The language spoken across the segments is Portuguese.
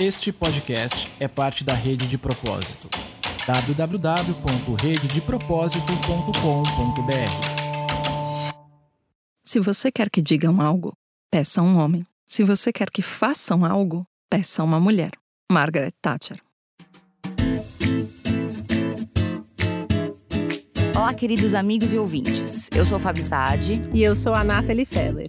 Este podcast é parte da Rede de Propósito. www.rededepropósito.com.br Se você quer que digam algo, peça um homem. Se você quer que façam algo, peça uma mulher. Margaret Thatcher. Olá, queridos amigos e ouvintes. Eu sou Fabi Saad. E eu sou a Nathalie Feller.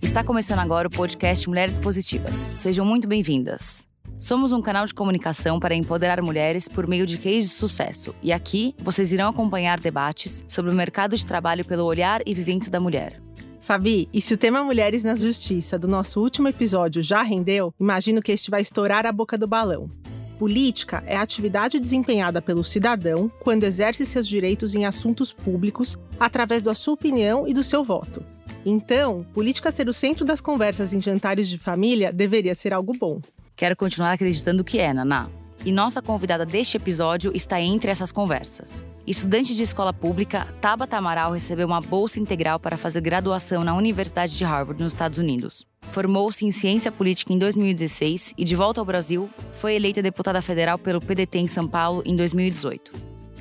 Está começando agora o podcast Mulheres Positivas. Sejam muito bem-vindas. Somos um canal de comunicação para empoderar mulheres por meio de cases de sucesso. E aqui vocês irão acompanhar debates sobre o mercado de trabalho pelo olhar e vivência da mulher. Fabi, e se o tema Mulheres na Justiça do nosso último episódio já rendeu, imagino que este vai estourar a boca do balão. Política é a atividade desempenhada pelo cidadão quando exerce seus direitos em assuntos públicos através da sua opinião e do seu voto. Então, política ser o centro das conversas em jantares de família deveria ser algo bom. Quero continuar acreditando que é, Naná. E nossa convidada deste episódio está entre essas conversas. Estudante de escola pública, Tabata Amaral recebeu uma bolsa integral para fazer graduação na Universidade de Harvard, nos Estados Unidos. Formou-se em ciência política em 2016 e, de volta ao Brasil, foi eleita deputada federal pelo PDT em São Paulo em 2018.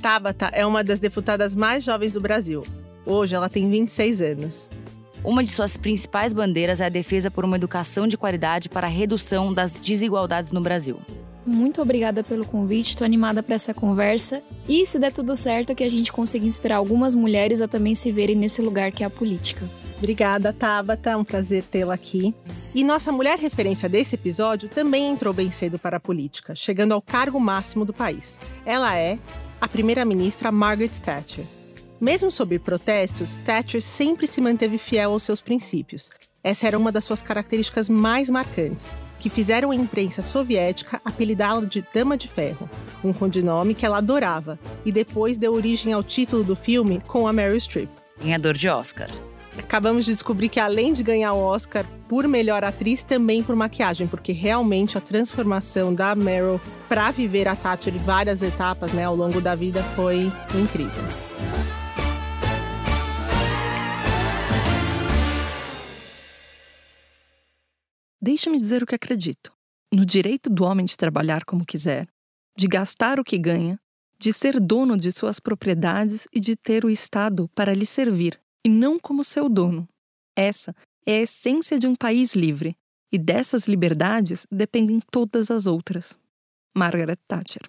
Tabata é uma das deputadas mais jovens do Brasil. Hoje ela tem 26 anos. Uma de suas principais bandeiras é a defesa por uma educação de qualidade para a redução das desigualdades no Brasil. Muito obrigada pelo convite, estou animada para essa conversa. E se der tudo certo, que a gente consiga inspirar algumas mulheres a também se verem nesse lugar que é a política. Obrigada, Tabata. É um prazer tê-la aqui. E nossa mulher referência desse episódio também entrou bem cedo para a política, chegando ao cargo máximo do país. Ela é a primeira-ministra Margaret Thatcher. Mesmo sob protestos, Thatcher sempre se manteve fiel aos seus princípios. Essa era uma das suas características mais marcantes, que fizeram a imprensa soviética apelidá-la de Dama de Ferro, um codinome que ela adorava, e depois deu origem ao título do filme com a Meryl Streep. Ganhador de Oscar. Acabamos de descobrir que além de ganhar o Oscar por melhor atriz, também por maquiagem, porque realmente a transformação da Meryl para viver a Thatcher em várias etapas né, ao longo da vida foi incrível. Deixe-me dizer o que acredito. No direito do homem de trabalhar como quiser, de gastar o que ganha, de ser dono de suas propriedades e de ter o Estado para lhe servir, e não como seu dono. Essa é a essência de um país livre, e dessas liberdades dependem todas as outras. Margaret Thatcher.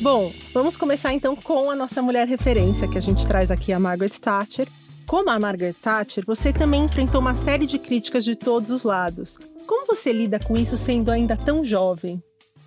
Bom, vamos começar então com a nossa mulher referência que a gente traz aqui, a Margaret Thatcher. Como a Margaret Thatcher, você também enfrentou uma série de críticas de todos os lados. Como você lida com isso sendo ainda tão jovem?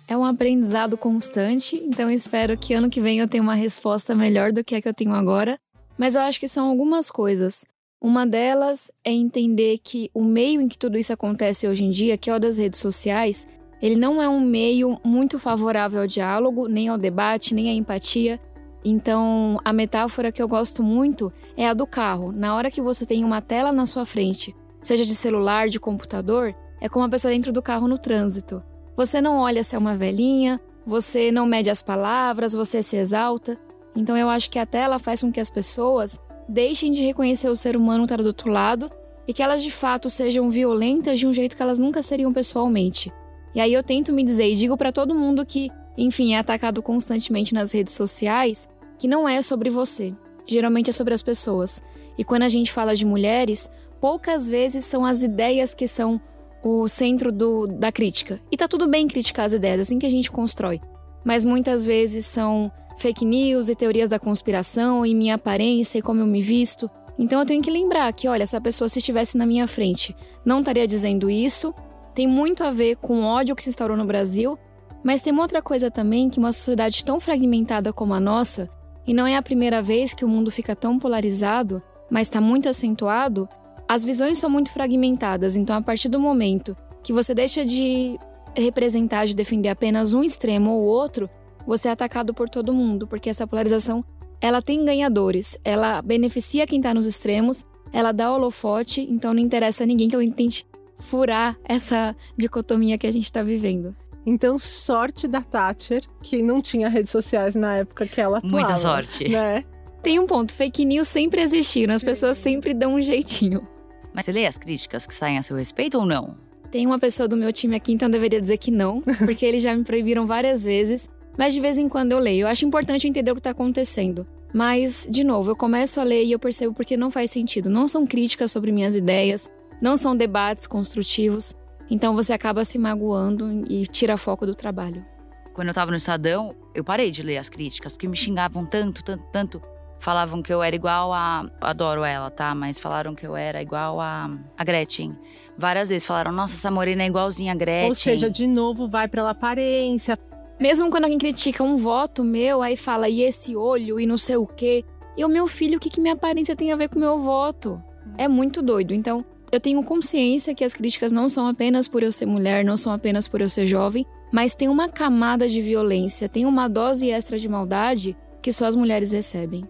É um aprendizado constante, então espero que ano que vem eu tenha uma resposta melhor do que a que eu tenho agora. Mas eu acho que são algumas coisas. Uma delas é entender que o meio em que tudo isso acontece hoje em dia, que é o das redes sociais, ele não é um meio muito favorável ao diálogo, nem ao debate, nem à empatia. Então, a metáfora que eu gosto muito é a do carro. Na hora que você tem uma tela na sua frente, seja de celular, de computador, é como a pessoa dentro do carro no trânsito. Você não olha se é uma velhinha, você não mede as palavras, você se exalta. Então, eu acho que a tela faz com que as pessoas deixem de reconhecer o ser humano está do outro lado e que elas de fato sejam violentas de um jeito que elas nunca seriam pessoalmente. E aí eu tento me dizer e digo para todo mundo que, enfim, é atacado constantemente nas redes sociais, que não é sobre você. Geralmente é sobre as pessoas. E quando a gente fala de mulheres, poucas vezes são as ideias que são o centro do, da crítica. E tá tudo bem criticar as ideias, assim que a gente constrói. Mas muitas vezes são fake news e teorias da conspiração e minha aparência e como eu me visto. Então eu tenho que lembrar que, olha, essa pessoa se estivesse na minha frente, não estaria dizendo isso. Tem muito a ver com o ódio que se instaurou no Brasil, mas tem uma outra coisa também que uma sociedade tão fragmentada como a nossa e não é a primeira vez que o mundo fica tão polarizado, mas está muito acentuado. As visões são muito fragmentadas, então a partir do momento que você deixa de representar, de defender apenas um extremo ou outro, você é atacado por todo mundo, porque essa polarização ela tem ganhadores, ela beneficia quem está nos extremos, ela dá holofote, então não interessa a ninguém que eu tente furar essa dicotomia que a gente está vivendo. Então, sorte da Thatcher, que não tinha redes sociais na época que ela atuava. Muita sorte. Né? Tem um ponto, fake news sempre existiram, as pessoas sempre dão um jeitinho. Mas você lê as críticas que saem a seu respeito ou não? Tem uma pessoa do meu time aqui, então eu deveria dizer que não, porque eles já me proibiram várias vezes. Mas de vez em quando eu leio. Eu acho importante entender o que está acontecendo. Mas, de novo, eu começo a ler e eu percebo porque não faz sentido. Não são críticas sobre minhas ideias, não são debates construtivos. Então você acaba se magoando e tira foco do trabalho. Quando eu tava no Estadão, eu parei de ler as críticas, porque me xingavam tanto, tanto, tanto. Falavam que eu era igual a. Adoro ela, tá? Mas falaram que eu era igual a, a Gretchen. Várias vezes falaram, nossa, essa morena é igualzinha a Gretchen. Ou seja, de novo, vai pela aparência. Mesmo quando alguém critica um voto meu, aí fala, e esse olho, e não sei o quê. E o meu filho, o que, que minha aparência tem a ver com o meu voto? É muito doido. Então, eu tenho consciência que as críticas não são apenas por eu ser mulher, não são apenas por eu ser jovem, mas tem uma camada de violência, tem uma dose extra de maldade que só as mulheres recebem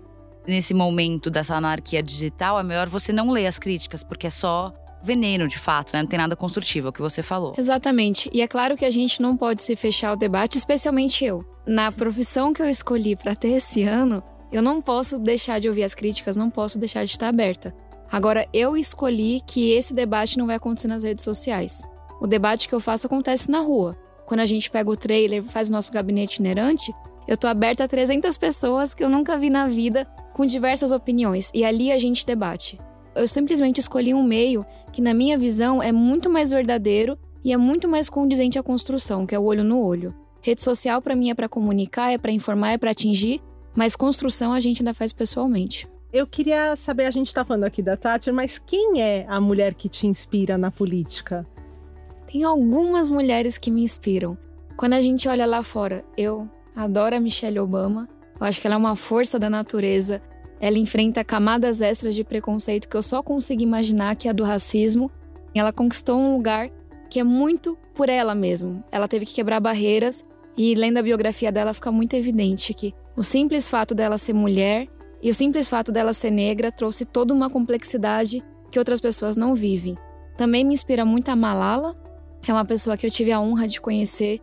nesse momento dessa anarquia digital, é melhor você não ler as críticas, porque é só veneno de fato, né? Não tem nada construtivo, é o que você falou. Exatamente. E é claro que a gente não pode se fechar o debate, especialmente eu. Na profissão que eu escolhi para ter esse ano, eu não posso deixar de ouvir as críticas, não posso deixar de estar aberta. Agora, eu escolhi que esse debate não vai acontecer nas redes sociais. O debate que eu faço acontece na rua. Quando a gente pega o trailer, faz o nosso gabinete itinerante, eu tô aberta a 300 pessoas que eu nunca vi na vida com diversas opiniões e ali a gente debate. Eu simplesmente escolhi um meio que, na minha visão, é muito mais verdadeiro e é muito mais condizente à construção, que é o olho no olho. Rede social para mim é para comunicar, é para informar, é para atingir, mas construção a gente ainda faz pessoalmente. Eu queria saber, a gente está falando aqui da Tati, mas quem é a mulher que te inspira na política? Tem algumas mulheres que me inspiram. Quando a gente olha lá fora, eu adoro a Michelle Obama, eu acho que ela é uma força da natureza. Ela enfrenta camadas extras de preconceito que eu só consigo imaginar que é a do racismo. Ela conquistou um lugar que é muito por ela mesmo. Ela teve que quebrar barreiras e lendo a biografia dela fica muito evidente que o simples fato dela ser mulher e o simples fato dela ser negra trouxe toda uma complexidade que outras pessoas não vivem. Também me inspira muito a Malala, é uma pessoa que eu tive a honra de conhecer.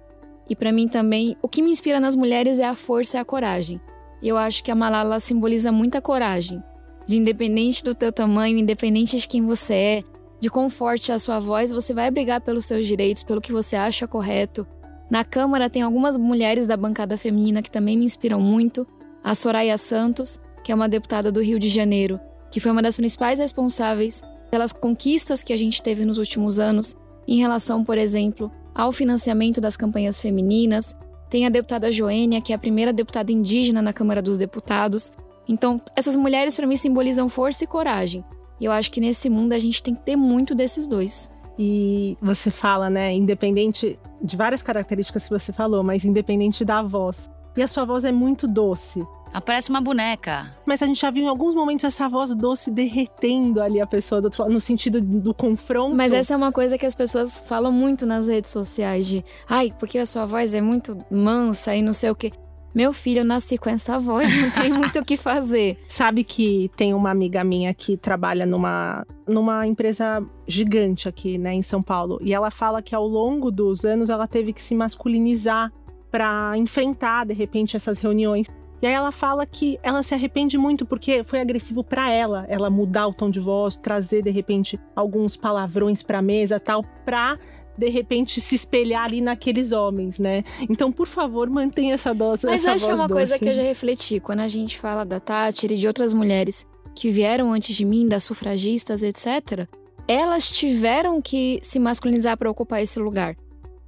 E para mim também, o que me inspira nas mulheres é a força e a coragem. E eu acho que a Malala simboliza muita coragem. De independente do teu tamanho, independente de quem você é, de quão forte é a sua voz, você vai brigar pelos seus direitos, pelo que você acha correto. Na Câmara tem algumas mulheres da bancada feminina que também me inspiram muito. A Soraya Santos, que é uma deputada do Rio de Janeiro, que foi uma das principais responsáveis pelas conquistas que a gente teve nos últimos anos em relação, por exemplo, ao financiamento das campanhas femininas, tem a deputada Joênia, que é a primeira deputada indígena na Câmara dos Deputados. Então, essas mulheres para mim simbolizam força e coragem. E eu acho que nesse mundo a gente tem que ter muito desses dois. E você fala, né, independente de várias características que você falou, mas independente da voz. E a sua voz é muito doce. Aparece uma boneca. Mas a gente já viu em alguns momentos essa voz doce derretendo ali a pessoa do outro lado, no sentido do confronto. Mas essa é uma coisa que as pessoas falam muito nas redes sociais de, ai, porque a sua voz é muito mansa e não sei o quê. Meu filho, eu nasci com essa voz, não tem muito o que fazer. Sabe que tem uma amiga minha que trabalha numa, numa empresa gigante aqui, né, em São Paulo, e ela fala que ao longo dos anos ela teve que se masculinizar para enfrentar de repente essas reuniões. E aí ela fala que ela se arrepende muito porque foi agressivo para ela, ela mudar o tom de voz, trazer de repente alguns palavrões para mesa, tal, para de repente se espelhar ali naqueles homens, né? Então, por favor, mantenha essa dose. Mas essa acho voz uma doce. coisa que eu já refleti quando a gente fala da Tati e de outras mulheres que vieram antes de mim, das sufragistas, etc. Elas tiveram que se masculinizar para ocupar esse lugar.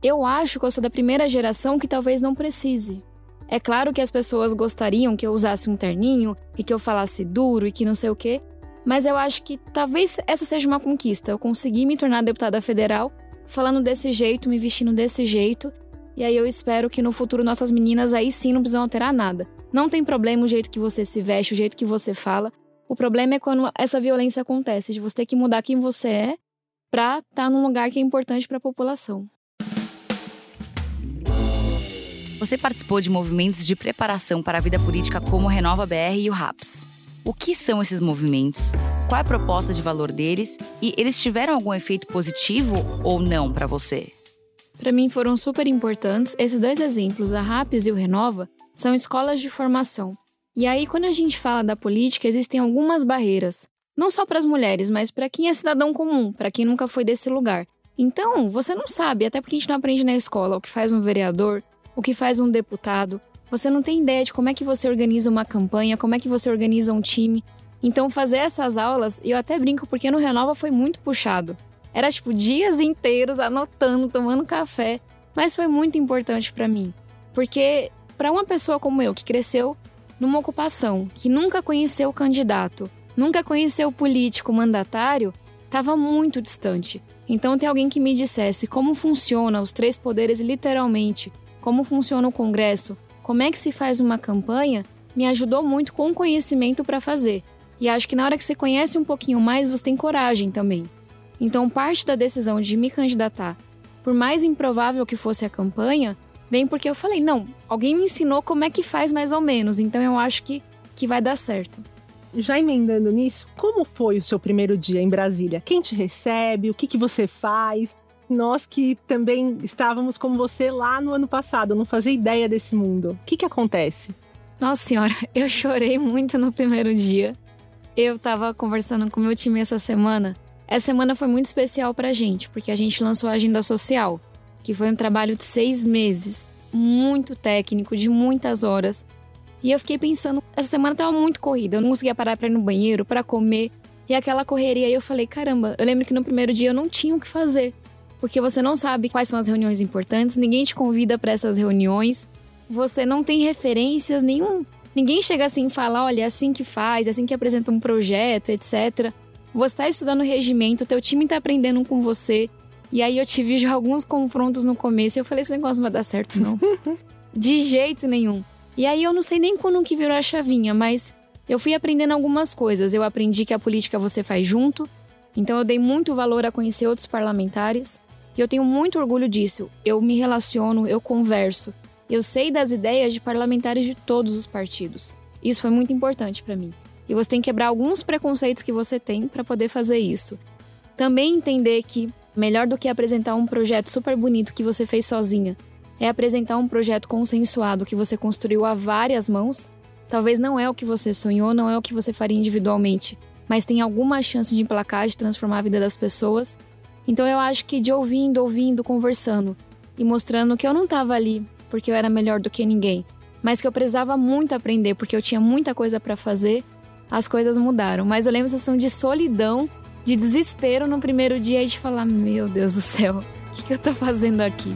Eu acho que eu sou da primeira geração que talvez não precise. É claro que as pessoas gostariam que eu usasse um terninho e que eu falasse duro e que não sei o quê, mas eu acho que talvez essa seja uma conquista. Eu consegui me tornar deputada federal falando desse jeito, me vestindo desse jeito, e aí eu espero que no futuro nossas meninas aí sim não precisam alterar nada. Não tem problema o jeito que você se veste, o jeito que você fala. O problema é quando essa violência acontece, de você ter que mudar quem você é pra estar tá num lugar que é importante para a população. Você participou de movimentos de preparação para a vida política como o Renova BR e o RAPS. O que são esses movimentos? Qual é a proposta de valor deles? E eles tiveram algum efeito positivo ou não para você? Para mim foram super importantes. Esses dois exemplos, a RAPS e o Renova, são escolas de formação. E aí, quando a gente fala da política, existem algumas barreiras. Não só para as mulheres, mas para quem é cidadão comum, para quem nunca foi desse lugar. Então, você não sabe, até porque a gente não aprende na escola o que faz um vereador, o que faz um deputado. Você não tem ideia de como é que você organiza uma campanha, como é que você organiza um time. Então, fazer essas aulas, eu até brinco porque no Renova foi muito puxado. Era tipo dias inteiros anotando, tomando café, mas foi muito importante para mim. Porque para uma pessoa como eu que cresceu numa ocupação, que nunca conheceu o candidato, nunca conheceu o político mandatário, estava muito distante. Então, ter alguém que me dissesse como funciona os três poderes literalmente, como funciona o Congresso, como é que se faz uma campanha, me ajudou muito com o conhecimento para fazer. E acho que na hora que você conhece um pouquinho mais, você tem coragem também. Então, parte da decisão de me candidatar, por mais improvável que fosse a campanha, vem porque eu falei: não, alguém me ensinou como é que faz mais ou menos, então eu acho que, que vai dar certo. Já emendando nisso, como foi o seu primeiro dia em Brasília? Quem te recebe? O que, que você faz? Nós que também estávamos como você lá no ano passado, não fazia ideia desse mundo. O que, que acontece? Nossa senhora, eu chorei muito no primeiro dia. Eu estava conversando com meu time essa semana. Essa semana foi muito especial pra gente, porque a gente lançou a Agenda Social, que foi um trabalho de seis meses, muito técnico, de muitas horas. E eu fiquei pensando, essa semana tava muito corrida, eu não conseguia parar para ir no banheiro, para comer, e aquela correria. E eu falei, caramba, eu lembro que no primeiro dia eu não tinha o que fazer, porque você não sabe quais são as reuniões importantes, ninguém te convida para essas reuniões, você não tem referências nenhum. Ninguém chega assim e fala, olha, é assim que faz, é assim que apresenta um projeto, etc. Você está estudando regimento, teu time está aprendendo com você. E aí eu tive já alguns confrontos no começo e eu falei, esse negócio não vai dar certo, não. De jeito nenhum. E aí eu não sei nem quando que virou a chavinha, mas eu fui aprendendo algumas coisas. Eu aprendi que a política você faz junto, então eu dei muito valor a conhecer outros parlamentares. E eu tenho muito orgulho disso. Eu me relaciono, eu converso. Eu sei das ideias de parlamentares de todos os partidos. Isso foi muito importante para mim. E você tem que quebrar alguns preconceitos que você tem para poder fazer isso. Também entender que melhor do que apresentar um projeto super bonito que você fez sozinha, é apresentar um projeto consensuado que você construiu a várias mãos. Talvez não é o que você sonhou, não é o que você faria individualmente, mas tem alguma chance de emplacar, de transformar a vida das pessoas. Então eu acho que de ouvindo, ouvindo, conversando e mostrando que eu não estava ali porque eu era melhor do que ninguém, mas que eu precisava muito aprender porque eu tinha muita coisa para fazer, as coisas mudaram. Mas eu lembro a sensação de solidão, de desespero no primeiro dia e de falar: Meu Deus do céu, o que, que eu tô fazendo aqui?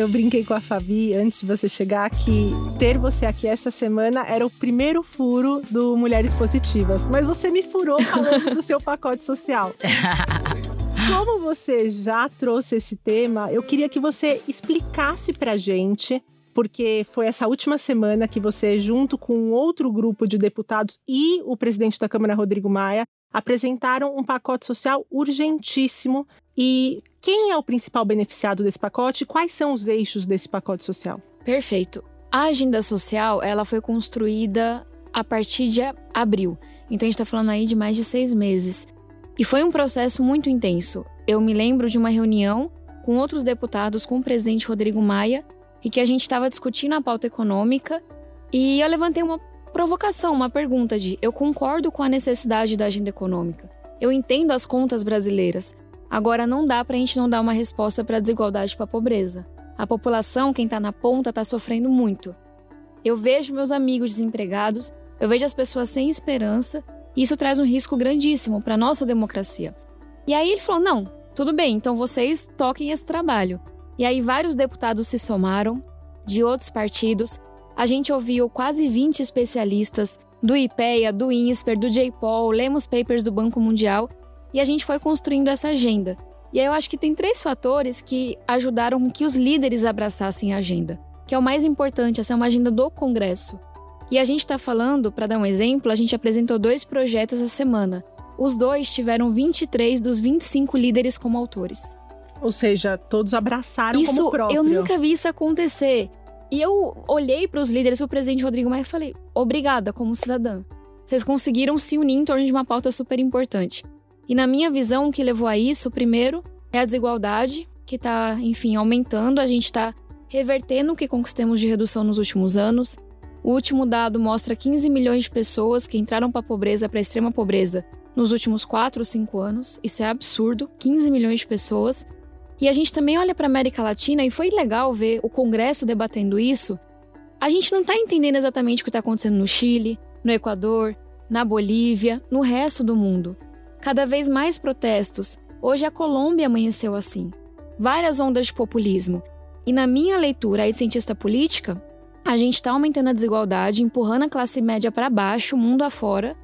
Eu brinquei com a Fabi antes de você chegar que ter você aqui esta semana era o primeiro furo do Mulheres Positivas. Mas você me furou falando do seu pacote social. Como você já trouxe esse tema, eu queria que você explicasse pra gente porque foi essa última semana que você, junto com outro grupo de deputados e o presidente da Câmara, Rodrigo Maia, apresentaram um pacote social urgentíssimo. E quem é o principal beneficiado desse pacote? Quais são os eixos desse pacote social? Perfeito. A agenda social ela foi construída a partir de abril. Então a gente está falando aí de mais de seis meses. E foi um processo muito intenso. Eu me lembro de uma reunião com outros deputados, com o presidente Rodrigo Maia, e que a gente estava discutindo a pauta econômica. E eu levantei uma provocação, uma pergunta de: eu concordo com a necessidade da agenda econômica. Eu entendo as contas brasileiras. Agora não dá para a gente não dar uma resposta para a desigualdade e para a pobreza. A população, quem está na ponta, está sofrendo muito. Eu vejo meus amigos desempregados, eu vejo as pessoas sem esperança isso traz um risco grandíssimo para nossa democracia. E aí ele falou: não, tudo bem, então vocês toquem esse trabalho. E aí vários deputados se somaram, de outros partidos. A gente ouviu quase 20 especialistas do IPEA, do INSPER, do JPOL, lemos papers do Banco Mundial e a gente foi construindo essa agenda. E aí eu acho que tem três fatores que ajudaram que os líderes abraçassem a agenda, que é o mais importante, essa é uma agenda do Congresso. E a gente está falando, para dar um exemplo, a gente apresentou dois projetos essa semana. Os dois tiveram 23 dos 25 líderes como autores. Ou seja, todos abraçaram isso, como próprio. Eu nunca vi isso acontecer. E eu olhei para os líderes, para o presidente Rodrigo Maia e falei: obrigada como cidadã. Vocês conseguiram se unir em torno de uma pauta super importante. E na minha visão, o que levou a isso, primeiro, é a desigualdade, que está, enfim, aumentando. A gente está revertendo o que conquistamos de redução nos últimos anos. O último dado mostra 15 milhões de pessoas que entraram para a pobreza, para a extrema pobreza, nos últimos 4 ou 5 anos. Isso é absurdo, 15 milhões de pessoas. E a gente também olha para a América Latina e foi legal ver o Congresso debatendo isso. A gente não está entendendo exatamente o que está acontecendo no Chile, no Equador, na Bolívia, no resto do mundo. Cada vez mais protestos. Hoje a Colômbia amanheceu assim. Várias ondas de populismo. E na minha leitura aí de cientista política, a gente está aumentando a desigualdade, empurrando a classe média para baixo, mundo afora.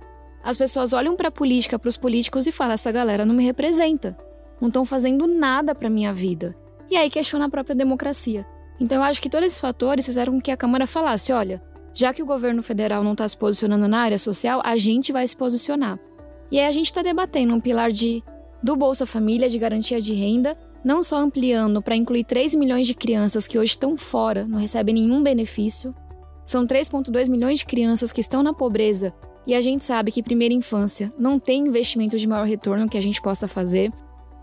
As pessoas olham para a política, para os políticos e falam: essa galera não me representa não estão fazendo nada para minha vida. E aí questiona a própria democracia. Então eu acho que todos esses fatores fizeram com que a Câmara falasse: olha, já que o governo federal não está se posicionando na área social, a gente vai se posicionar. E aí a gente está debatendo um pilar de do Bolsa Família de garantia de renda, não só ampliando para incluir 3 milhões de crianças que hoje estão fora, não recebem nenhum benefício. São 3,2 milhões de crianças que estão na pobreza e a gente sabe que primeira infância não tem investimento de maior retorno que a gente possa fazer.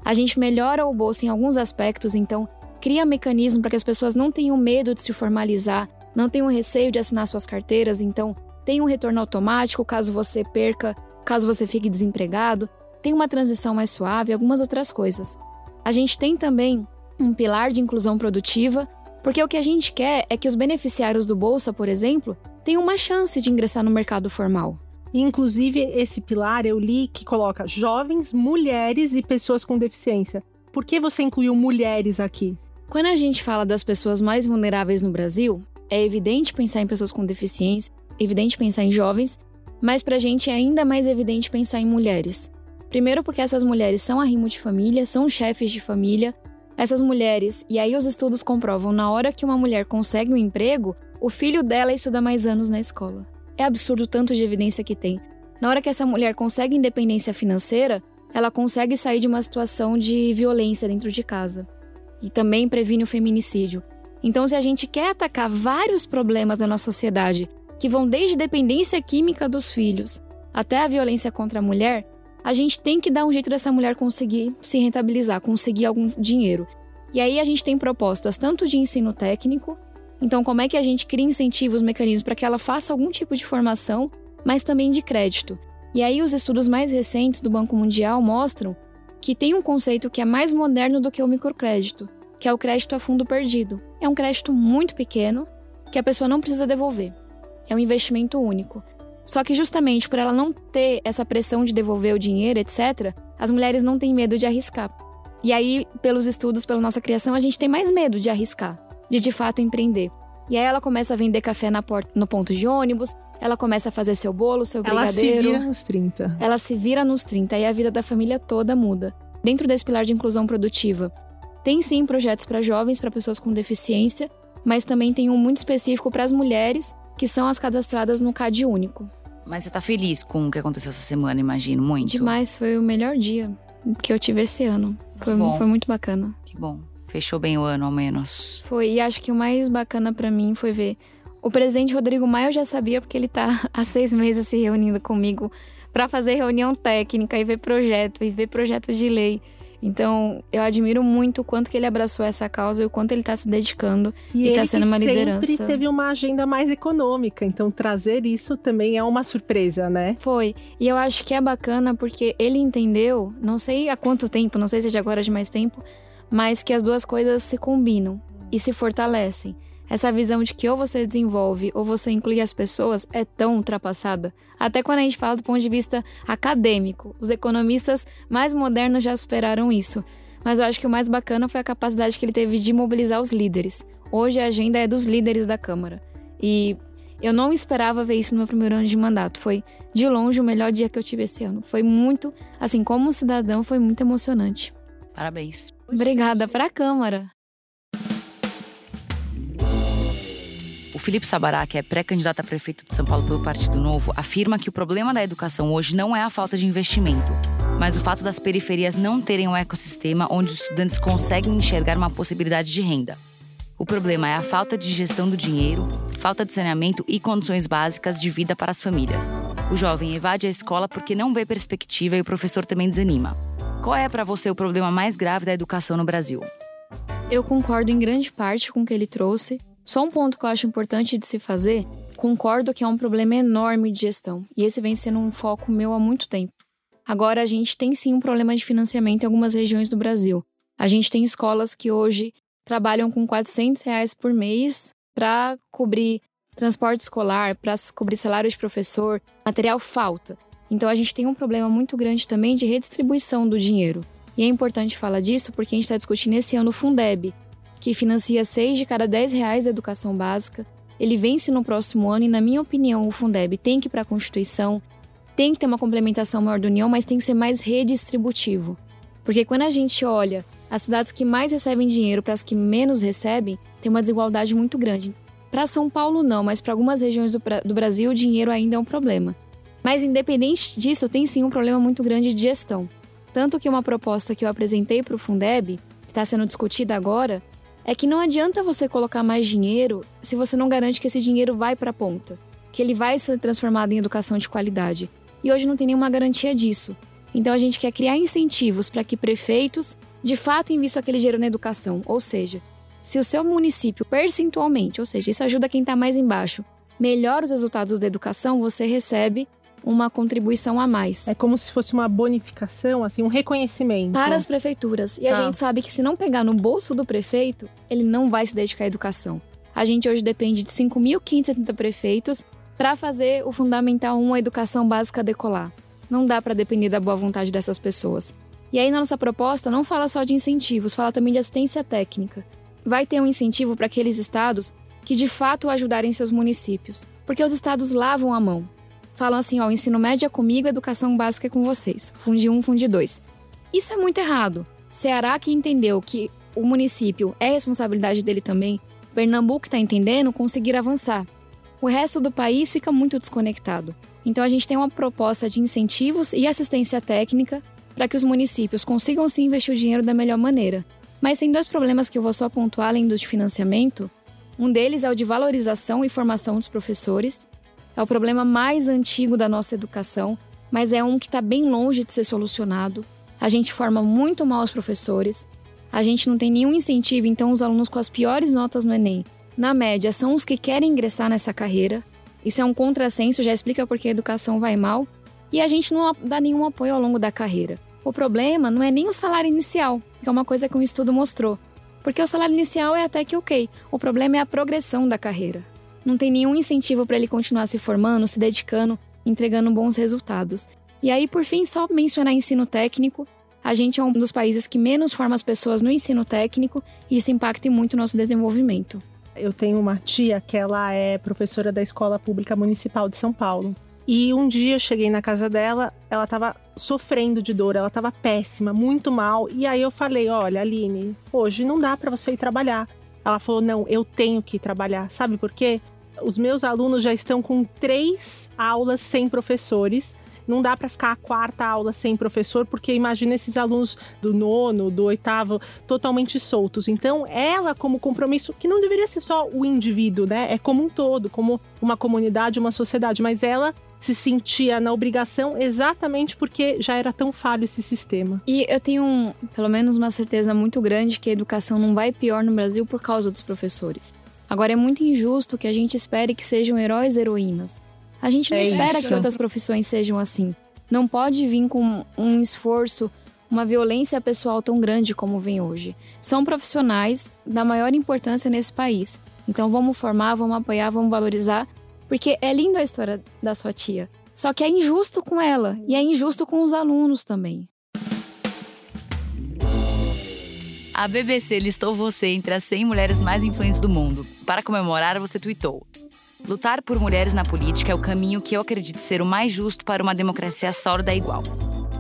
A gente melhora o bolso em alguns aspectos, então cria mecanismo para que as pessoas não tenham medo de se formalizar, não tenham receio de assinar suas carteiras, então tem um retorno automático caso você perca, caso você fique desempregado, tem uma transição mais suave e algumas outras coisas. A gente tem também um pilar de inclusão produtiva, porque o que a gente quer é que os beneficiários do Bolsa, por exemplo, tenham uma chance de ingressar no mercado formal. Inclusive, esse pilar eu li que coloca jovens, mulheres e pessoas com deficiência. Por que você incluiu mulheres aqui? Quando a gente fala das pessoas mais vulneráveis no Brasil, é evidente pensar em pessoas com deficiência, evidente pensar em jovens, mas para a gente é ainda mais evidente pensar em mulheres. Primeiro, porque essas mulheres são arrimo de família, são chefes de família. Essas mulheres, e aí os estudos comprovam, na hora que uma mulher consegue um emprego, o filho dela estuda mais anos na escola. É absurdo tanto de evidência que tem. Na hora que essa mulher consegue independência financeira, ela consegue sair de uma situação de violência dentro de casa. E também previne o feminicídio. Então, se a gente quer atacar vários problemas da nossa sociedade, que vão desde dependência química dos filhos até a violência contra a mulher, a gente tem que dar um jeito dessa mulher conseguir se rentabilizar, conseguir algum dinheiro. E aí a gente tem propostas tanto de ensino técnico então, como é que a gente cria incentivos, mecanismos para que ela faça algum tipo de formação, mas também de crédito? E aí, os estudos mais recentes do Banco Mundial mostram que tem um conceito que é mais moderno do que o microcrédito, que é o crédito a fundo perdido. É um crédito muito pequeno que a pessoa não precisa devolver. É um investimento único. Só que justamente por ela não ter essa pressão de devolver o dinheiro, etc., as mulheres não têm medo de arriscar. E aí, pelos estudos, pela nossa criação, a gente tem mais medo de arriscar de de fato empreender. E aí ela começa a vender café na porta, no ponto de ônibus, ela começa a fazer seu bolo, seu brigadeiro. Ela se vira nos 30. Ela se vira nos 30 e a vida da família toda muda. Dentro desse pilar de inclusão produtiva, tem sim projetos para jovens, para pessoas com deficiência, mas também tem um muito específico para as mulheres, que são as cadastradas no CAD único. Mas você tá feliz com o que aconteceu essa semana, imagino, muito? Demais, foi o melhor dia que eu tive esse ano. Foi, foi muito bacana. Que bom. Fechou bem o ano, ao menos. Foi, e acho que o mais bacana para mim foi ver. O presidente Rodrigo Maia eu já sabia, porque ele tá há seis meses se reunindo comigo para fazer reunião técnica e ver projeto, e ver projeto de lei. Então, eu admiro muito o quanto que ele abraçou essa causa e o quanto ele está se dedicando e está sendo uma liderança. sempre teve uma agenda mais econômica, então trazer isso também é uma surpresa, né? Foi. E eu acho que é bacana porque ele entendeu, não sei há quanto tempo, não sei se é de agora de mais tempo, mas que as duas coisas se combinam e se fortalecem. Essa visão de que ou você desenvolve ou você inclui as pessoas é tão ultrapassada. Até quando a gente fala do ponto de vista acadêmico, os economistas mais modernos já superaram isso. Mas eu acho que o mais bacana foi a capacidade que ele teve de mobilizar os líderes. Hoje a agenda é dos líderes da Câmara. E eu não esperava ver isso no meu primeiro ano de mandato. Foi, de longe, o melhor dia que eu tive esse ano. Foi muito, assim, como cidadão, foi muito emocionante. Parabéns. Obrigada para a Câmara. O Felipe Sabará, que é pré-candidato a prefeito de São Paulo pelo Partido Novo, afirma que o problema da educação hoje não é a falta de investimento, mas o fato das periferias não terem um ecossistema onde os estudantes conseguem enxergar uma possibilidade de renda. O problema é a falta de gestão do dinheiro, falta de saneamento e condições básicas de vida para as famílias. O jovem evade a escola porque não vê perspectiva e o professor também desanima. Qual é para você o problema mais grave da educação no Brasil? Eu concordo em grande parte com o que ele trouxe. Só um ponto que eu acho importante de se fazer: concordo que é um problema enorme de gestão, e esse vem sendo um foco meu há muito tempo. Agora, a gente tem sim um problema de financiamento em algumas regiões do Brasil. A gente tem escolas que hoje trabalham com 400 reais por mês para cobrir transporte escolar, para cobrir salário de professor, material falta. Então a gente tem um problema muito grande também de redistribuição do dinheiro. E é importante falar disso porque a gente está discutindo esse ano o Fundeb, que financia 6 de cada 10 reais da educação básica. Ele vence no próximo ano e, na minha opinião, o Fundeb tem que ir para a Constituição, tem que ter uma complementação maior da União, mas tem que ser mais redistributivo. Porque quando a gente olha as cidades que mais recebem dinheiro para as que menos recebem, tem uma desigualdade muito grande. Para São Paulo, não, mas para algumas regiões do, do Brasil, o dinheiro ainda é um problema. Mas, independente disso, tem sim um problema muito grande de gestão. Tanto que uma proposta que eu apresentei para o Fundeb, que está sendo discutida agora, é que não adianta você colocar mais dinheiro se você não garante que esse dinheiro vai para a ponta, que ele vai ser transformado em educação de qualidade. E hoje não tem nenhuma garantia disso. Então a gente quer criar incentivos para que prefeitos de fato invistam aquele dinheiro na educação, ou seja, se o seu município percentualmente, ou seja, isso ajuda quem está mais embaixo, melhora os resultados da educação, você recebe uma contribuição a mais. É como se fosse uma bonificação, assim, um reconhecimento. Para as prefeituras. E tá. a gente sabe que se não pegar no bolso do prefeito, ele não vai se dedicar à educação. A gente hoje depende de 5.570 prefeitos para fazer o Fundamental 1, a educação básica decolar. Não dá para depender da boa vontade dessas pessoas. E aí, na nossa proposta, não fala só de incentivos, fala também de assistência técnica vai ter um incentivo para aqueles estados que de fato ajudarem seus municípios, porque os estados lavam a mão. Falam assim, ó, o ensino médio é comigo, a educação básica é com vocês. Funde 1, um, funde 2. Isso é muito errado. Ceará que entendeu que o município é responsabilidade dele também, Pernambuco está entendendo conseguir avançar. O resto do país fica muito desconectado. Então a gente tem uma proposta de incentivos e assistência técnica para que os municípios consigam se investir o dinheiro da melhor maneira. Mas tem dois problemas que eu vou só pontuar além do de financiamento. Um deles é o de valorização e formação dos professores. É o problema mais antigo da nossa educação, mas é um que está bem longe de ser solucionado. A gente forma muito mal os professores, a gente não tem nenhum incentivo, então os alunos com as piores notas no Enem, na média, são os que querem ingressar nessa carreira. Isso é um contrassenso, já explica por que a educação vai mal. E a gente não dá nenhum apoio ao longo da carreira. O problema não é nem o salário inicial, que é uma coisa que um estudo mostrou. Porque o salário inicial é até que ok. O problema é a progressão da carreira. Não tem nenhum incentivo para ele continuar se formando, se dedicando, entregando bons resultados. E aí, por fim, só mencionar ensino técnico. A gente é um dos países que menos forma as pessoas no ensino técnico e isso impacta muito o nosso desenvolvimento. Eu tenho uma tia que ela é professora da Escola Pública Municipal de São Paulo. E um dia eu cheguei na casa dela, ela tava sofrendo de dor, ela tava péssima, muito mal. E aí eu falei: "Olha, Aline, hoje não dá para você ir trabalhar". Ela falou: "Não, eu tenho que ir trabalhar". Sabe por quê? Os meus alunos já estão com três aulas sem professores não dá para ficar a quarta aula sem professor, porque imagina esses alunos do nono, do oitavo, totalmente soltos. Então, ela, como compromisso, que não deveria ser só o indivíduo, né? É como um todo, como uma comunidade, uma sociedade, mas ela se sentia na obrigação exatamente porque já era tão falho esse sistema. E eu tenho, pelo menos, uma certeza muito grande que a educação não vai pior no Brasil por causa dos professores. Agora, é muito injusto que a gente espere que sejam heróis e heroínas. A gente não é espera isso. que outras profissões sejam assim. Não pode vir com um esforço, uma violência pessoal tão grande como vem hoje. São profissionais da maior importância nesse país. Então vamos formar, vamos apoiar, vamos valorizar, porque é linda a história da sua tia. Só que é injusto com ela e é injusto com os alunos também. A BBC listou você entre as 100 mulheres mais influentes do mundo. Para comemorar, você tweetou: Lutar por mulheres na política é o caminho que eu acredito ser o mais justo para uma democracia sólida e igual.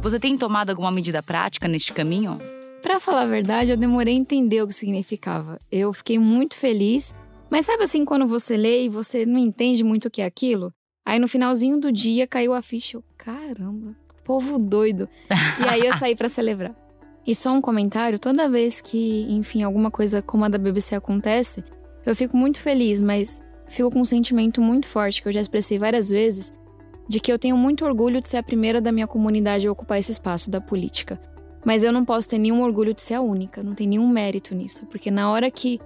Você tem tomado alguma medida prática neste caminho? Para falar a verdade, eu demorei a entender o que significava. Eu fiquei muito feliz, mas sabe assim quando você lê e você não entende muito o que é aquilo? Aí no finalzinho do dia caiu a ficha, eu, caramba, povo doido. E aí eu saí para celebrar. E só um comentário, toda vez que, enfim, alguma coisa como a da BBC acontece, eu fico muito feliz, mas fico com um sentimento muito forte que eu já expressei várias vezes de que eu tenho muito orgulho de ser a primeira da minha comunidade a ocupar esse espaço da política. Mas eu não posso ter nenhum orgulho de ser a única, não tem nenhum mérito nisso, porque na hora que,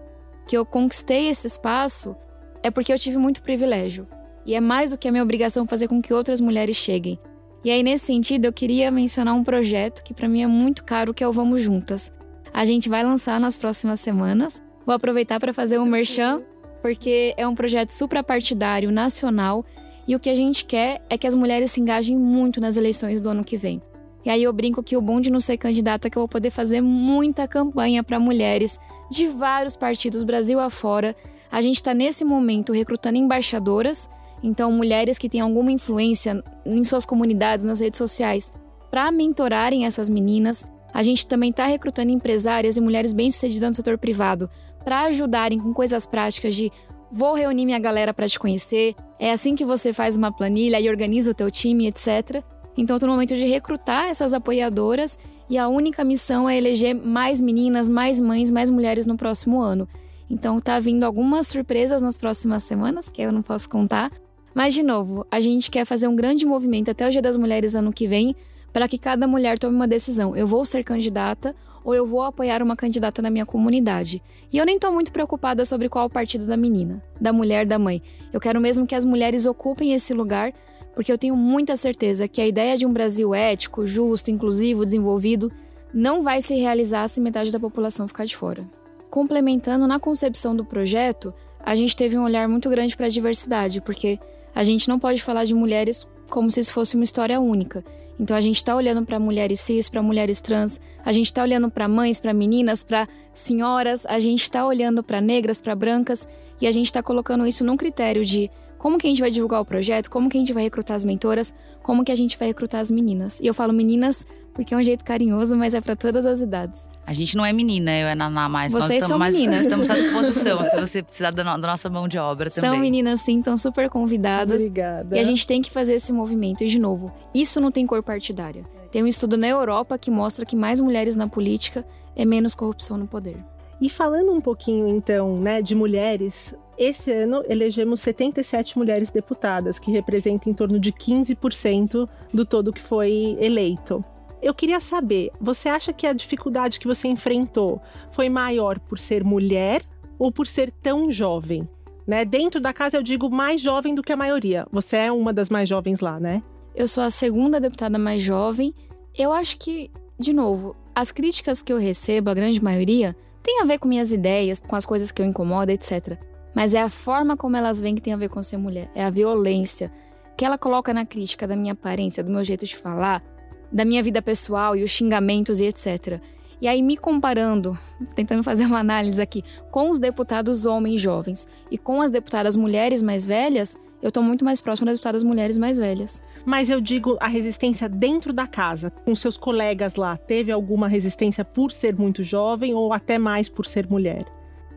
que eu conquistei esse espaço, é porque eu tive muito privilégio. E é mais do que a minha obrigação fazer com que outras mulheres cheguem. E aí, nesse sentido, eu queria mencionar um projeto que para mim é muito caro, que é o Vamos Juntas. A gente vai lançar nas próximas semanas. Vou aproveitar para fazer um merchan, porque é um projeto suprapartidário nacional e o que a gente quer é que as mulheres se engajem muito nas eleições do ano que vem. E aí eu brinco que o bom de não ser candidata é que eu vou poder fazer muita campanha para mulheres de vários partidos Brasil afora. A gente está nesse momento recrutando embaixadoras, então mulheres que têm alguma influência em suas comunidades, nas redes sociais, para mentorarem essas meninas. A gente também está recrutando empresárias e mulheres bem-sucedidas no setor privado para ajudarem com coisas práticas de vou reunir minha galera para te conhecer, é assim que você faz uma planilha e organiza o teu time, etc. Então, estou no momento de recrutar essas apoiadoras e a única missão é eleger mais meninas, mais mães, mais mulheres no próximo ano. Então, tá vindo algumas surpresas nas próximas semanas, que eu não posso contar. Mas, de novo, a gente quer fazer um grande movimento até o Dia das Mulheres ano que vem, para que cada mulher tome uma decisão. Eu vou ser candidata ou eu vou apoiar uma candidata na minha comunidade. E eu nem estou muito preocupada sobre qual partido da menina, da mulher, da mãe. Eu quero mesmo que as mulheres ocupem esse lugar, porque eu tenho muita certeza que a ideia de um Brasil ético, justo, inclusivo, desenvolvido não vai se realizar se metade da população ficar de fora. Complementando na concepção do projeto, a gente teve um olhar muito grande para a diversidade, porque a gente não pode falar de mulheres como se isso fosse uma história única. Então a gente está olhando para mulheres cis, para mulheres trans, a gente está olhando para mães, para meninas, para senhoras, a gente está olhando para negras, para brancas e a gente está colocando isso num critério de como que a gente vai divulgar o projeto, como que a gente vai recrutar as mentoras, como que a gente vai recrutar as meninas. E eu falo meninas porque é um jeito carinhoso, mas é para todas as idades. A gente não é menina, eu a Naná, mas Vocês nós são estamos, meninas. estamos à disposição se você precisar da, no- da nossa mão de obra também. São meninas sim, estão super convidadas. Obrigada. E a gente tem que fazer esse movimento. E, de novo, isso não tem cor partidária. Tem um estudo na Europa que mostra que mais mulheres na política é menos corrupção no poder. E falando um pouquinho então, né, de mulheres, esse ano elegemos 77 mulheres deputadas, que representam em torno de 15% do todo que foi eleito. Eu queria saber, você acha que a dificuldade que você enfrentou foi maior por ser mulher ou por ser tão jovem? Né? Dentro da casa eu digo mais jovem do que a maioria. Você é uma das mais jovens lá, né? Eu sou a segunda deputada mais jovem. Eu acho que, de novo, as críticas que eu recebo, a grande maioria, tem a ver com minhas ideias, com as coisas que eu incomodo, etc. Mas é a forma como elas vêm que tem a ver com ser mulher. É a violência que ela coloca na crítica da minha aparência, do meu jeito de falar, da minha vida pessoal e os xingamentos e etc. E aí, me comparando, tentando fazer uma análise aqui, com os deputados homens jovens e com as deputadas mulheres mais velhas, eu tô muito mais próxima das deputadas mulheres mais velhas. Mas eu digo a resistência dentro da casa, com seus colegas lá. Teve alguma resistência por ser muito jovem ou até mais por ser mulher?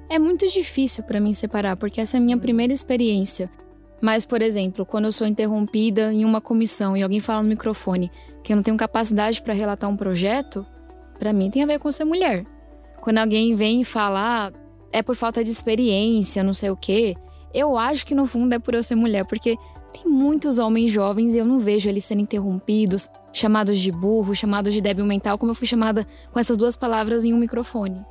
É muito difícil pra mim separar, porque essa é a minha primeira experiência. Mas, por exemplo, quando eu sou interrompida em uma comissão e alguém fala no microfone que eu não tenho capacidade pra relatar um projeto, pra mim tem a ver com ser mulher. Quando alguém vem e fala, ah, é por falta de experiência, não sei o quê, eu acho que no fundo é por eu ser mulher, porque tem muitos homens jovens e eu não vejo eles sendo interrompidos, chamados de burro, chamados de débil mental, como eu fui chamada com essas duas palavras em um microfone.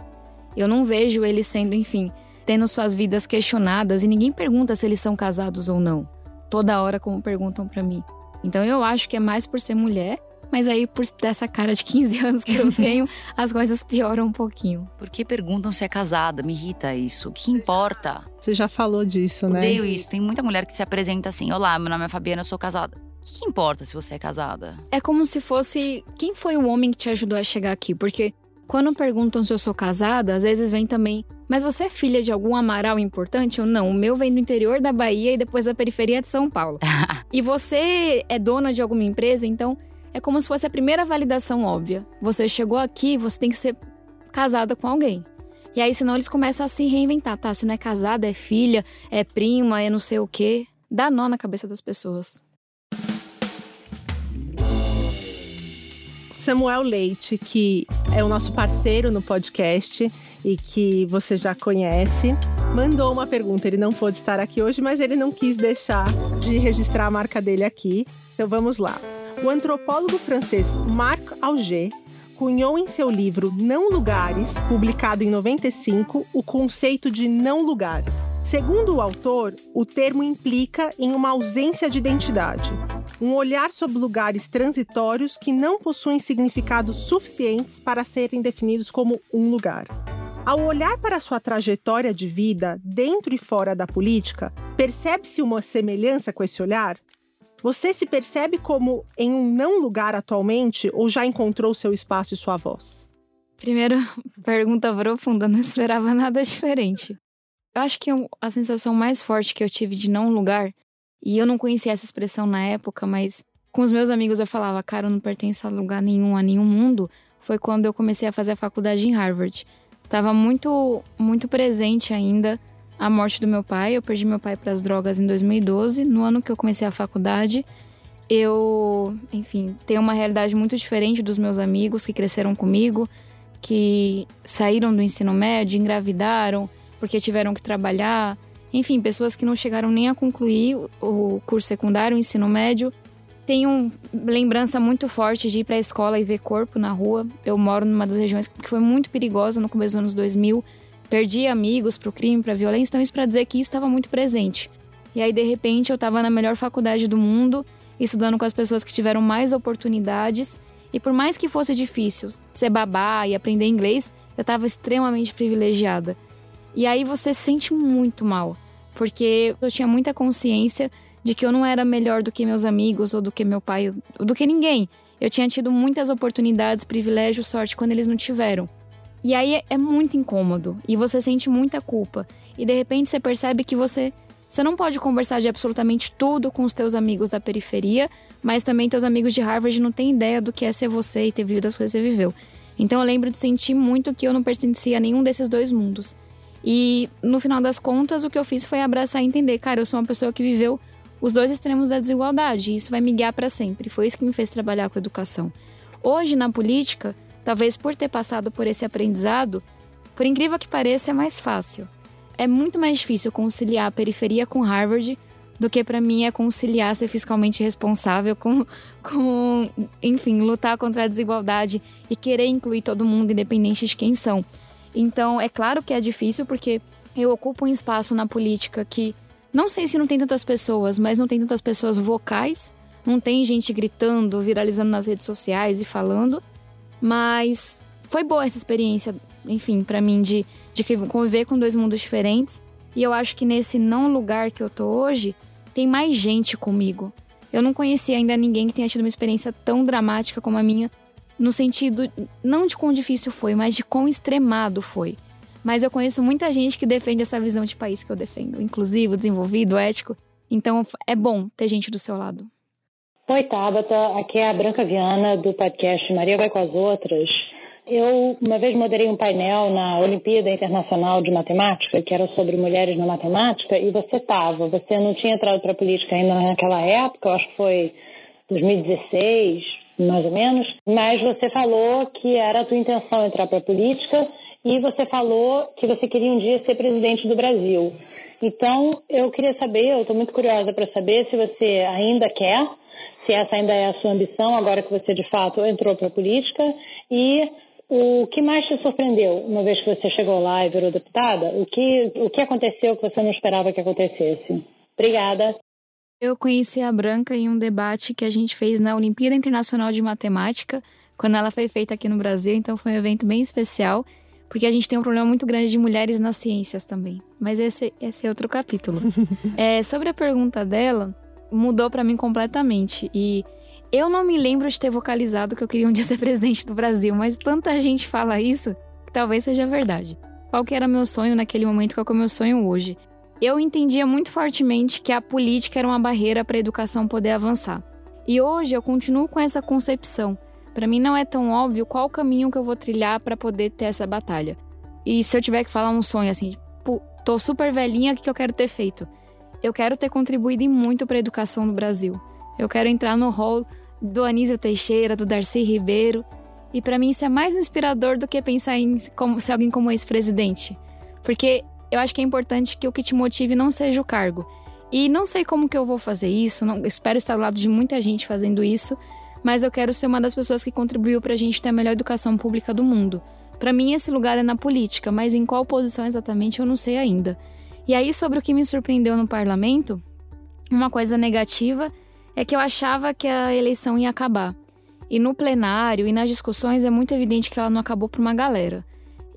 Eu não vejo eles sendo, enfim, tendo suas vidas questionadas e ninguém pergunta se eles são casados ou não. Toda hora como perguntam pra mim. Então eu acho que é mais por ser mulher, mas aí por dessa cara de 15 anos que eu tenho, as coisas pioram um pouquinho. Por que perguntam se é casada? Me irrita isso. O que importa? Você já falou disso, né? Odeio isso. Tem muita mulher que se apresenta assim: Olá, meu nome é Fabiana, eu sou casada. O que, que importa se você é casada? É como se fosse quem foi o homem que te ajudou a chegar aqui, porque quando perguntam se eu sou casada, às vezes vem também, mas você é filha de algum amaral importante ou não? O meu vem do interior da Bahia e depois da periferia de São Paulo. e você é dona de alguma empresa, então é como se fosse a primeira validação óbvia. Você chegou aqui, você tem que ser casada com alguém. E aí, senão eles começam a se reinventar, tá? Se não é casada, é filha, é prima, é não sei o quê. Dá nó na cabeça das pessoas. Samuel Leite, que é o nosso parceiro no podcast e que você já conhece, mandou uma pergunta. Ele não pôde estar aqui hoje, mas ele não quis deixar de registrar a marca dele aqui. Então vamos lá. O antropólogo francês Marc Auger cunhou em seu livro Não Lugares, publicado em 95, o conceito de não lugar. Segundo o autor, o termo implica em uma ausência de identidade, um olhar sobre lugares transitórios que não possuem significados suficientes para serem definidos como um lugar. Ao olhar para sua trajetória de vida dentro e fora da política, percebe-se uma semelhança com esse olhar? Você se percebe como em um não lugar atualmente ou já encontrou seu espaço e sua voz? Primeiro, pergunta profunda, não esperava nada diferente. Eu acho que a sensação mais forte que eu tive de não lugar, e eu não conhecia essa expressão na época, mas com os meus amigos eu falava, cara, eu não pertenço a lugar nenhum, a nenhum mundo, foi quando eu comecei a fazer a faculdade em Harvard. Tava muito, muito presente ainda a morte do meu pai. Eu perdi meu pai para as drogas em 2012. No ano que eu comecei a faculdade, eu, enfim, tenho uma realidade muito diferente dos meus amigos que cresceram comigo, que saíram do ensino médio, engravidaram porque tiveram que trabalhar. Enfim, pessoas que não chegaram nem a concluir o curso secundário, o ensino médio. Tenho lembrança muito forte de ir para a escola e ver corpo na rua. Eu moro numa das regiões que foi muito perigosa no começo dos anos 2000 perdi amigos pro crime, pra violência, então isso para dizer que isso estava muito presente. E aí de repente eu estava na melhor faculdade do mundo, estudando com as pessoas que tiveram mais oportunidades, e por mais que fosse difícil ser babá e aprender inglês, eu estava extremamente privilegiada. E aí você se sente muito mal, porque eu tinha muita consciência de que eu não era melhor do que meus amigos ou do que meu pai, ou do que ninguém. Eu tinha tido muitas oportunidades, privilégios, sorte quando eles não tiveram. E aí é, muito incômodo e você sente muita culpa. E de repente você percebe que você você não pode conversar de absolutamente tudo com os teus amigos da periferia, mas também teus amigos de Harvard não têm ideia do que é ser você e ter vivido as coisas que você viveu. Então eu lembro de sentir muito que eu não pertencia a nenhum desses dois mundos. E no final das contas, o que eu fiz foi abraçar e entender, cara, eu sou uma pessoa que viveu os dois extremos da desigualdade, e isso vai me guiar para sempre. Foi isso que me fez trabalhar com educação. Hoje na política, Talvez por ter passado por esse aprendizado, por incrível que pareça, é mais fácil. É muito mais difícil conciliar a periferia com Harvard do que para mim é conciliar ser fiscalmente responsável com, com, enfim, lutar contra a desigualdade e querer incluir todo mundo, independente de quem são. Então, é claro que é difícil porque eu ocupo um espaço na política que não sei se não tem tantas pessoas, mas não tem tantas pessoas vocais, não tem gente gritando, viralizando nas redes sociais e falando. Mas foi boa essa experiência, enfim, para mim, de, de conviver com dois mundos diferentes. E eu acho que nesse não lugar que eu tô hoje, tem mais gente comigo. Eu não conheci ainda ninguém que tenha tido uma experiência tão dramática como a minha, no sentido não de quão difícil foi, mas de quão extremado foi. Mas eu conheço muita gente que defende essa visão de país que eu defendo, inclusivo, desenvolvido, ético. Então é bom ter gente do seu lado. Oi, Tabata. Aqui é a Branca Viana, do podcast Maria Vai com as Outras. Eu, uma vez, moderei um painel na Olimpíada Internacional de Matemática, que era sobre mulheres na matemática, e você estava. Você não tinha entrado para a política ainda naquela época, eu acho que foi 2016, mais ou menos, mas você falou que era a tua intenção entrar para a política e você falou que você queria um dia ser presidente do Brasil. Então, eu queria saber, eu estou muito curiosa para saber se você ainda quer se essa ainda é a sua ambição, agora que você de fato entrou para a política, e o que mais te surpreendeu uma vez que você chegou lá e virou deputada? O que, o que aconteceu que você não esperava que acontecesse? Obrigada. Eu conheci a Branca em um debate que a gente fez na Olimpíada Internacional de Matemática, quando ela foi feita aqui no Brasil, então foi um evento bem especial, porque a gente tem um problema muito grande de mulheres nas ciências também. Mas esse, esse é outro capítulo. é, sobre a pergunta dela, mudou para mim completamente. E eu não me lembro de ter vocalizado que eu queria um dia ser presidente do Brasil, mas tanta gente fala isso que talvez seja verdade. Qual que era meu sonho naquele momento, qual que é o meu sonho hoje? Eu entendia muito fortemente que a política era uma barreira para a educação poder avançar. E hoje eu continuo com essa concepção. Para mim não é tão óbvio qual o caminho que eu vou trilhar para poder ter essa batalha. E se eu tiver que falar um sonho assim, tipo, tô super velhinha, o que eu quero ter feito? Eu quero ter contribuído muito para a educação no Brasil. Eu quero entrar no hall do Anísio Teixeira, do Darcy Ribeiro. E para mim isso é mais inspirador do que pensar em como, ser alguém como ex-presidente. Porque eu acho que é importante que o que te motive não seja o cargo. E não sei como que eu vou fazer isso, não, espero estar ao lado de muita gente fazendo isso, mas eu quero ser uma das pessoas que contribuiu para a gente ter a melhor educação pública do mundo. Para mim, esse lugar é na política, mas em qual posição exatamente eu não sei ainda. E aí, sobre o que me surpreendeu no parlamento, uma coisa negativa é que eu achava que a eleição ia acabar. E no plenário e nas discussões é muito evidente que ela não acabou para uma galera.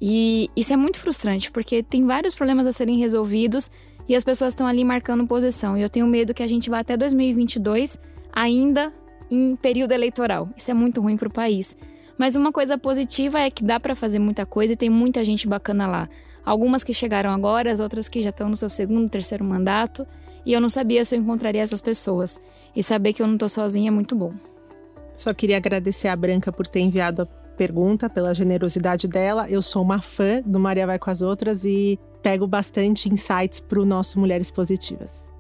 E isso é muito frustrante, porque tem vários problemas a serem resolvidos e as pessoas estão ali marcando posição. E eu tenho medo que a gente vá até 2022 ainda em período eleitoral. Isso é muito ruim para o país. Mas uma coisa positiva é que dá para fazer muita coisa e tem muita gente bacana lá. Algumas que chegaram agora, as outras que já estão no seu segundo, terceiro mandato. E eu não sabia se eu encontraria essas pessoas. E saber que eu não tô sozinha é muito bom. Só queria agradecer a Branca por ter enviado a pergunta, pela generosidade dela. Eu sou uma fã do Maria Vai com as Outras e pego bastante insights para o nosso Mulheres Positivas.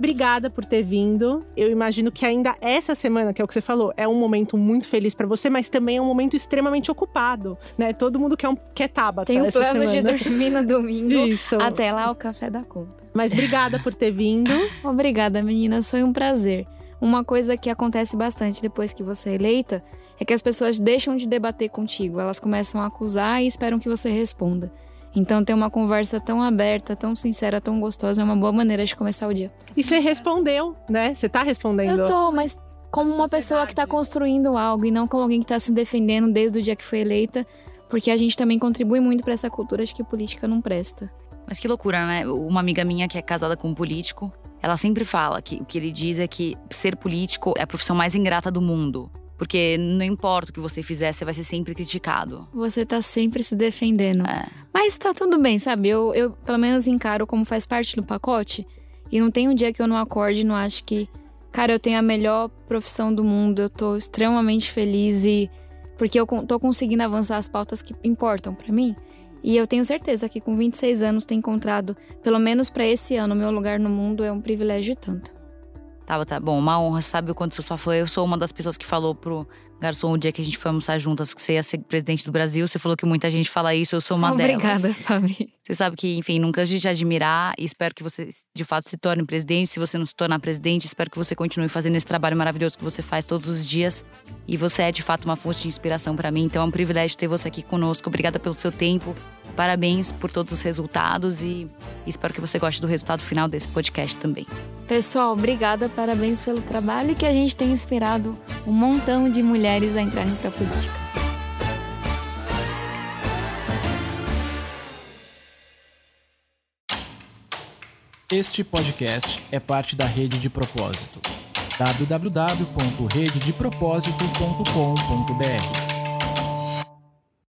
Obrigada por ter vindo. Eu imagino que ainda essa semana, que é o que você falou, é um momento muito feliz para você, mas também é um momento extremamente ocupado, né? Todo mundo quer, um, quer Tabata Tem um plano semana. de dormir no domingo. Isso. Até lá o café da conta. Mas obrigada por ter vindo. Obrigada, meninas. Foi um prazer. Uma coisa que acontece bastante depois que você é eleita é que as pessoas deixam de debater contigo. Elas começam a acusar e esperam que você responda. Então, ter uma conversa tão aberta, tão sincera, tão gostosa é uma boa maneira de começar o dia. E você respondeu, né? Você tá respondendo. Eu tô, mas como uma pessoa que tá construindo algo e não como alguém que tá se defendendo desde o dia que foi eleita, porque a gente também contribui muito para essa cultura de que política não presta. Mas que loucura, né? Uma amiga minha que é casada com um político, ela sempre fala que o que ele diz é que ser político é a profissão mais ingrata do mundo. Porque não importa o que você fizer, você vai ser sempre criticado. Você tá sempre se defendendo. É. Mas tá tudo bem, sabe? Eu, eu pelo menos encaro como faz parte do pacote. E não tem um dia que eu não acorde e não acho que, cara, eu tenho a melhor profissão do mundo, eu tô extremamente feliz e. Porque eu tô conseguindo avançar as pautas que importam pra mim. E eu tenho certeza que com 26 anos ter encontrado, pelo menos pra esse ano, o meu lugar no mundo é um privilégio tanto. Tá, tá bom, uma honra. Sabe o quanto sou sua fã? Eu sou uma das pessoas que falou pro garçom o dia que a gente foi almoçar juntas que você ia ser presidente do Brasil. Você falou que muita gente fala isso, eu sou uma Obrigada, delas. Fabi. Você sabe que, enfim, nunca de admirar e espero que você de fato se torne presidente. Se você não se tornar presidente, espero que você continue fazendo esse trabalho maravilhoso que você faz todos os dias. E você é de fato uma fonte de inspiração para mim. Então é um privilégio ter você aqui conosco. Obrigada pelo seu tempo. Parabéns por todos os resultados e espero que você goste do resultado final desse podcast também. Pessoal, obrigada, parabéns pelo trabalho e que a gente tenha inspirado um montão de mulheres a entrarem pra política. Este podcast é parte da Rede de Propósito. www.rededepropósito.com.br